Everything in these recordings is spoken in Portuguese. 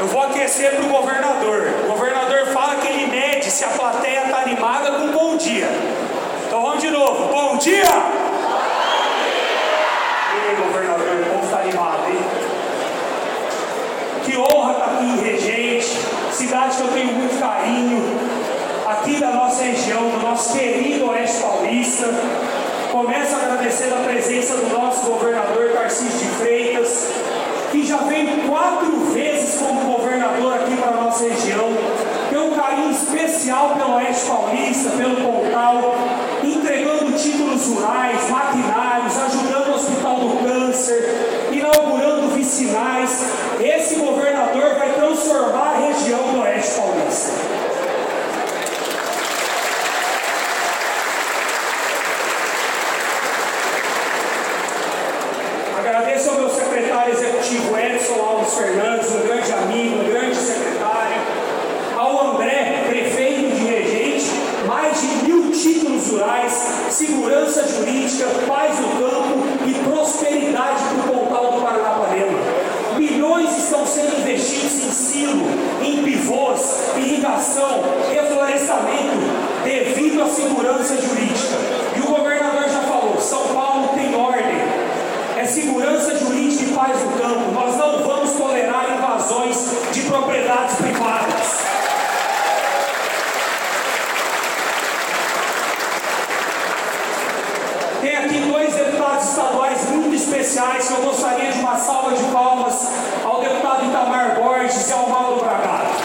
Eu vou aquecer para o governador. O governador fala que ele mede se a plateia está animada com bom dia. Então vamos de novo. Bom dia! E aí, governador, o povo está animado, hein? Que honra estar tá aqui em Regente, cidade que eu tenho muito carinho, aqui da nossa região, do nosso querido Oeste Paulista. Começo agradecendo a presença do nosso governador Tarcísio de Freitas, que já veio quatro vezes como governador aqui para a nossa região. Tem um carinho especial pelo Oeste Paulista, pelo Pontal, entregando títulos rurais, maquinários, ajudando o Hospital do Câncer, inaugurando vicinais. Esse governador vai transformar a região do Oeste Paulista. Fernandes, um grande amigo, um grande secretário, ao André, prefeito de Regente, mais de mil títulos rurais, segurança jurídica, paz no campo e prosperidade para o Pontal do Paranapanema. Milhões estão sendo investidos em silo, em pivôs, irrigação, reflorestamento, devido à segurança jurídica. E o governador já falou: São Paulo tem ordem, é segurança jurídica e paz no campo. Nós não vamos tolerar invasões de propriedades privadas. Tem aqui dois deputados estaduais muito especiais que eu gostaria de uma salva de palmas ao deputado Itamar Borges e ao Mauro Bragato.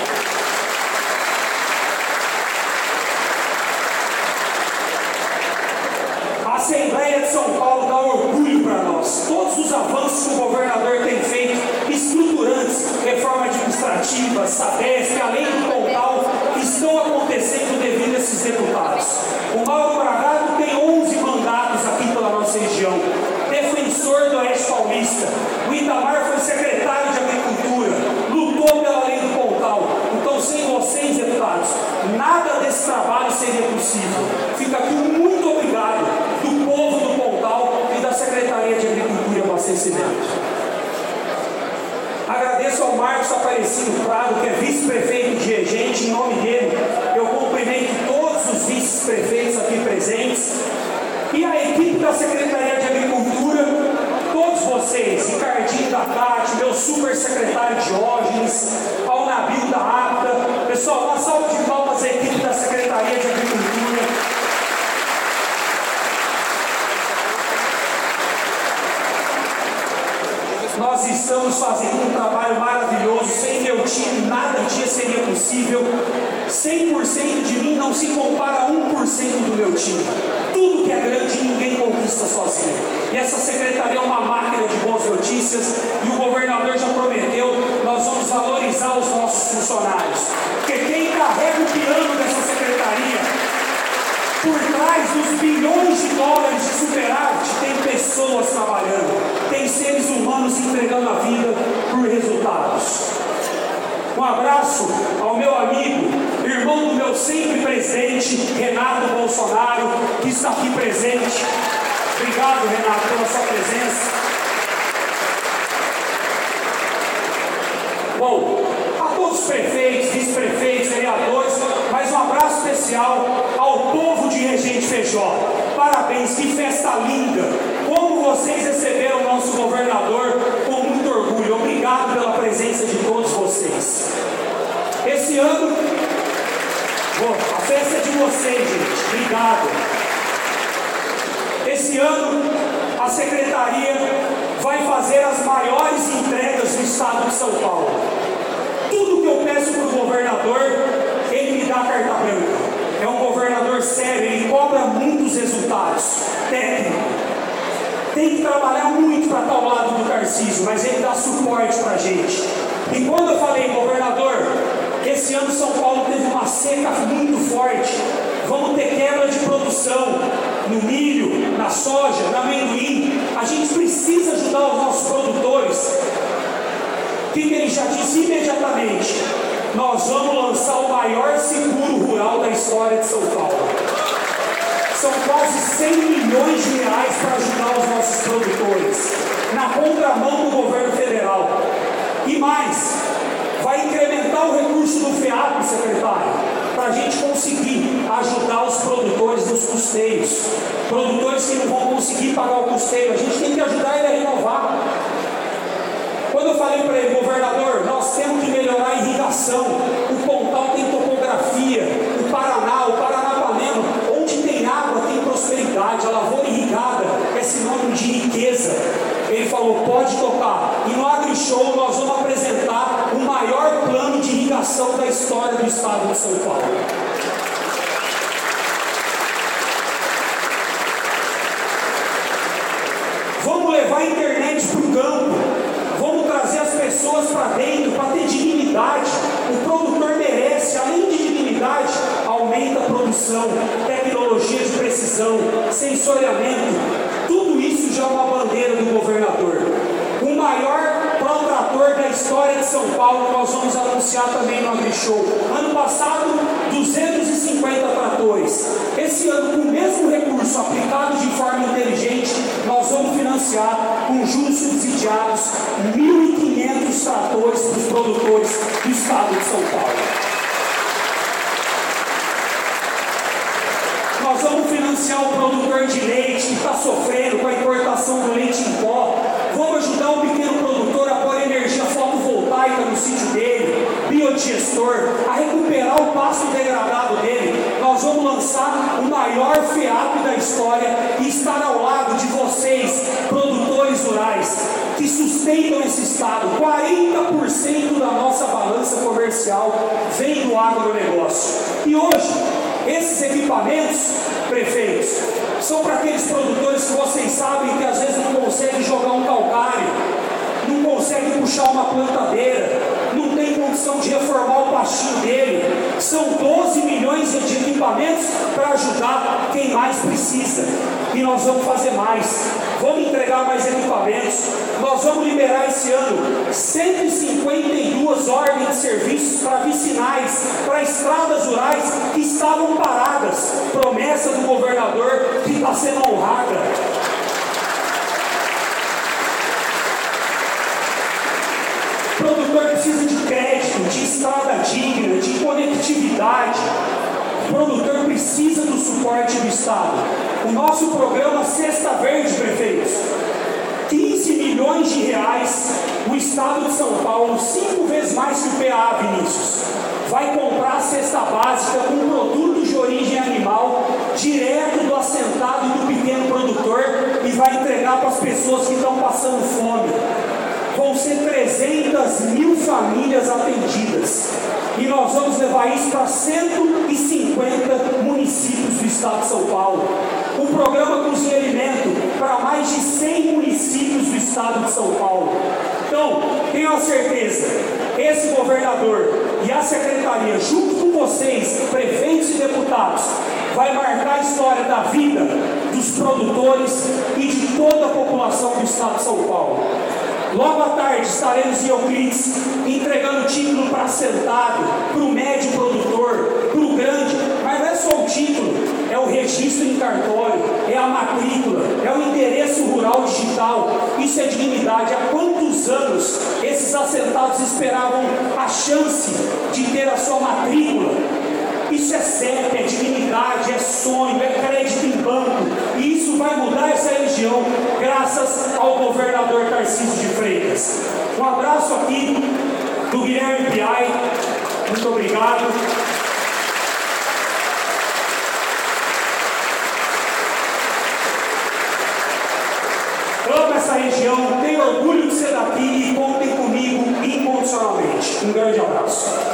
A Assembleia de São Paulo dá orgulho para nós. Todos os avanços que o governador tem feito estruturantes, reforma administrativa, SADESP, além do Pontal, estão acontecendo devido a esses deputados. O Mauro Bragato tem 11 mandatos aqui pela nossa região, defensor do Oeste Paulista. O Itamar foi secretário de Agricultura, lutou pela lei do Pontal. Então, sem vocês, deputados, desse trabalho seria possível. Fica aqui muito obrigado do povo do Pontal e da Secretaria de Agricultura e Abastecimento. Agradeço ao Marcos Aparecido Prado, que é vice-prefeito de Regente, em nome dele, eu cumprimento todos os vice-prefeitos aqui presentes e a equipe da Secretaria de Agricultura, todos vocês, Ricardinho da Tati, meu super secretário Diógenes, ao Nabil da APTA, pessoal, uma salva de palmas à equipe da Secretaria de Agricultura. Nós estamos fazendo um trabalho maravilhoso. Sem meu time, nada dia seria possível. 100% de mim não se compara a 1% do meu time. Tudo que é grande, ninguém conquista sozinho. E essa secretaria é uma máquina de boas notícias. E o governador já prometeu: nós vamos valorizar os nossos funcionários. Porque quem carrega o piano dessa secretaria por trás dos bilhões de dólares de superávit, tem pessoas trabalhando, tem seres entregando a vida por resultados. Um abraço ao meu amigo, irmão do meu sempre presente, Renato Bolsonaro, que está aqui presente. Obrigado, Renato, pela sua presença. Bom, a todos os prefeitos, vice-prefeitos, vereadores, mais um abraço especial ao povo de Regente Feijó. Parabéns, que festa linda! Como vocês receberam o nosso governador com muito orgulho. Obrigado pela presença de todos vocês. Esse ano, bom, a festa é de vocês, gente. Obrigado. Esse ano, a secretaria vai fazer as maiores entregas do estado de São Paulo. Tudo que eu peço para o governador, ele me dá carta branca. É um governador sério, ele cobra muitos resultados técnicos. Tem que trabalhar muito para estar ao lado do Tarcísio, mas ele dá suporte para a gente. E quando eu falei, governador, esse ano São Paulo teve uma seca muito forte, vamos ter quebra de produção no milho, na soja, no amendoim. A gente precisa ajudar os nossos produtores. O que ele já disse imediatamente? nós vamos lançar o maior seguro rural da história de São Paulo. São quase 100 milhões de reais para ajudar os nossos produtores, na contramão do governo federal. E mais, do FEAP, secretário, para a gente conseguir ajudar os produtores nos custeios. Produtores que não vão conseguir pagar o custeio, a gente tem que ajudar ele a renovar. Quando eu falei para ele, governador, nós temos que melhorar a irrigação. O Pontal tem topografia, o Paraná, o Paranapanema, onde tem água tem prosperidade, a lavoura irrigada é sinônimo de riqueza. Ele falou, pode tocar. E no AgriShow nós vamos apresentar o maior plano irrigação da história do estado de São Paulo. Vamos levar a internet para o campo. Vamos trazer as pessoas para dentro para ter dignidade. O produtor merece, além de dignidade, aumenta a produção, tecnologia de precisão, sensoriamento. Tudo isso já é uma bandeira do governador. O maior protrator da história de São Paulo, nós vamos anunciar também no AgriShow. Ano passado, 250 tratores. Esse ano, com o mesmo recurso aplicado de forma inteligente, nós vamos financiar com juros subsidiados 1.500 tratores para os produtores do estado de São Paulo. Nós vamos financiar o produtor de leite que está sofrendo com a importação do leite em pó. Vamos ajudar o pequeno produtor a pôr energia fotovoltaica no sítio dele, biodigestor, a recuperar o pasto degradado dele. Nós vamos lançar o maior FEAP da história e estar ao lado de vocês, produtores rurais, que sustentam esse estado. 40% da nossa balança comercial vem do agronegócio. E hoje, esses equipamentos, prefeitos, são para aqueles produtores que vocês sabem que às vezes não conseguem jogar um calcário, não conseguem puxar uma plantadeira, não tem condição de reformar o pastinho dele. São 12 milhões de equipamentos para ajudar quem mais precisa. E nós vamos fazer mais. Vamos entregar mais equipamentos. Nós vamos liberar esse ano 152 ordens de serviços para vicinais, para estradas rurais que estavam paradas. Promessa do governador que está sendo honrada. O produtor precisa do suporte do Estado. O nosso programa Cesta Verde, prefeitos, 15 milhões de reais, o Estado de São Paulo, cinco vezes mais que o PA, Vinícius, vai comprar a cesta básica com produtos de origem animal, direto do assentado do pequeno produtor, e vai entregar para as pessoas que estão passando fome vão ser 300 mil famílias atendidas. E nós vamos levar isso para 150 municípios do estado de São Paulo. O programa Cozinha Alimento para mais de 100 municípios do estado de São Paulo. Então, tenho a certeza, esse governador e a secretaria, junto com vocês, prefeitos e deputados, vai marcar a história da vida dos produtores e de toda a população do estado de São Paulo. Logo à tarde estaremos em Euclides entregando título para sentado, para o médio produtor, para o grande, mas não é só o título, é o registro em cartório, é a matrícula, é o endereço rural digital. Isso é dignidade. Há quantos anos esses assentados esperavam a chance de ter a sua matrícula? Isso é CEP, é dignidade, é sonho, é crédito em banco. E isso vai mudar essa região, graças ao governador Tarcísio de Freitas. Um abraço aqui do Guilherme Piai. Muito obrigado. Região, tenho orgulho de ser daqui e contem comigo incondicionalmente. Um grande abraço.